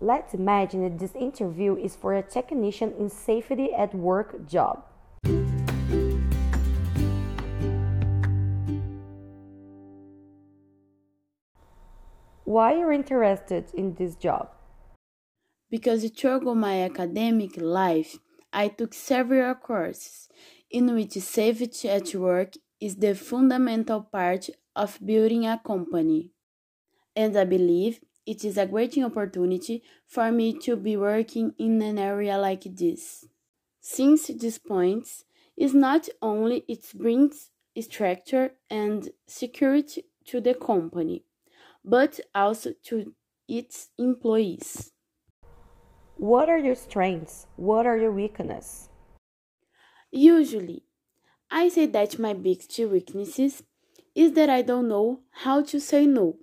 Let's imagine that this interview is for a technician in safety at work job. Why are you interested in this job? Because throughout my academic life, I took several courses in which safety at work is the fundamental part of building a company. And I believe it is a great opportunity for me to be working in an area like this. Since this point is not only it brings structure and security to the company, but also to its employees. What are your strengths? What are your weaknesses? Usually, I say that my biggest weaknesses is that I don't know how to say no.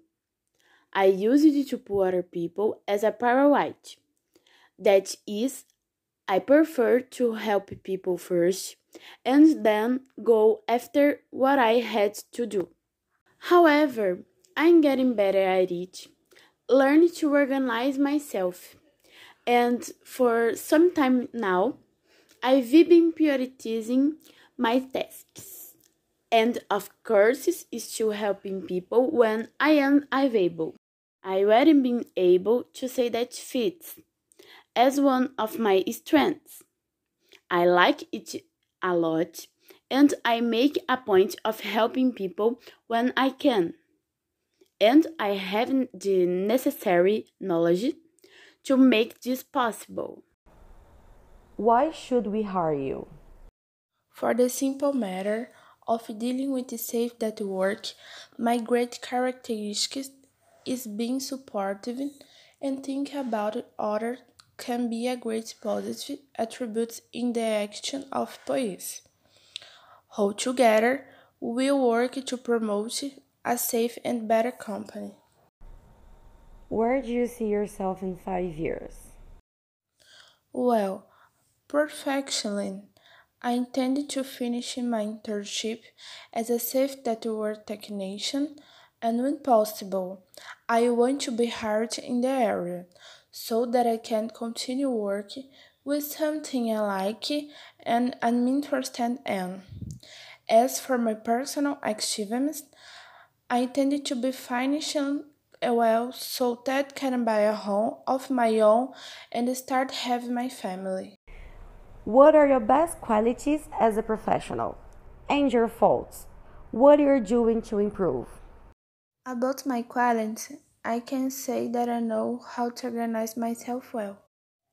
I use it to put other people as a priority. That is, I prefer to help people first and then go after what I had to do. However, I'm getting better at it, learning to organize myself. And for some time now, I've been prioritizing my tasks. And of course, is still helping people when I am available. I already been able to say that fits as one of my strengths. I like it a lot and I make a point of helping people when I can. And I have the necessary knowledge to make this possible. Why should we hire you? For the simple matter of dealing with the safety at work, my great characteristic is being supportive and thinking about others can be a great positive attribute in the action of police. All together, we work to promote a safe and better company. Where do you see yourself in five years? Well, perfectionly, I intend to finish my internship as a safe network technician and when possible, I want to be hired in the area so that I can continue working with something I like and I'm interested in. As for my personal achievements, I intend to be financially well so that can buy a home of my own and start having my family. What are your best qualities as a professional? And your faults? What are you doing to improve? About my qualities, I can say that I know how to organize myself well.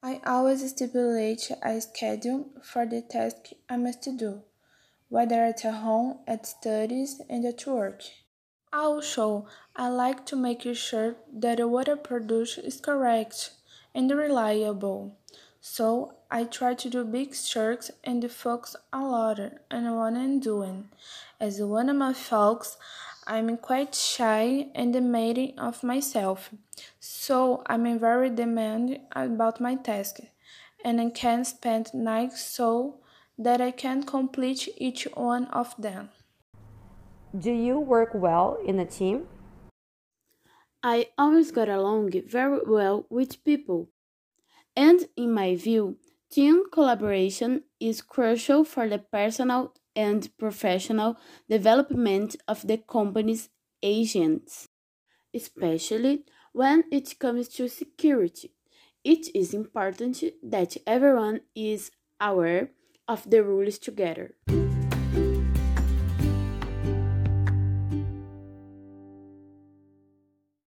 I always stipulate a schedule for the task I must do, whether at home, at studies, and at work. Also, I like to make sure that what I produce is correct and reliable. So I try to do big chunks and focus a lot on what I'm doing. As one of my folks, I'm quite shy and demanding of myself, so I'm very demanding about my task, and I can spend nights so that I can complete each one of them. Do you work well in a team? I always got along very well with people, and in my view, team collaboration is crucial for the personal and professional development of the company's agents, especially when it comes to security. It is important that everyone is aware of the rules together.